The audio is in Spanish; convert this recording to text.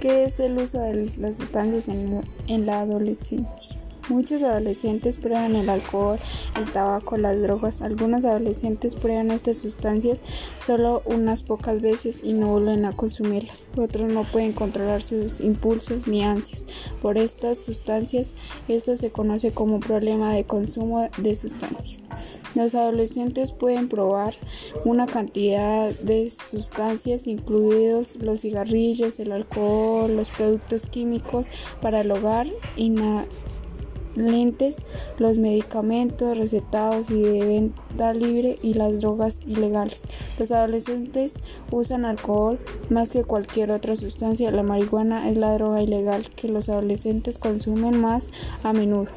¿Qué es el uso de las sustancias en, en la adolescencia? Muchos adolescentes prueban el alcohol, el tabaco, las drogas. Algunos adolescentes prueban estas sustancias solo unas pocas veces y no vuelven a consumirlas. Otros no pueden controlar sus impulsos ni ansias por estas sustancias. Esto se conoce como problema de consumo de sustancias. Los adolescentes pueden probar una cantidad de sustancias, incluidos los cigarrillos, el alcohol, los productos químicos para el hogar y lentes, los medicamentos recetados y de venta libre y las drogas ilegales. Los adolescentes usan alcohol más que cualquier otra sustancia. La marihuana es la droga ilegal que los adolescentes consumen más a menudo.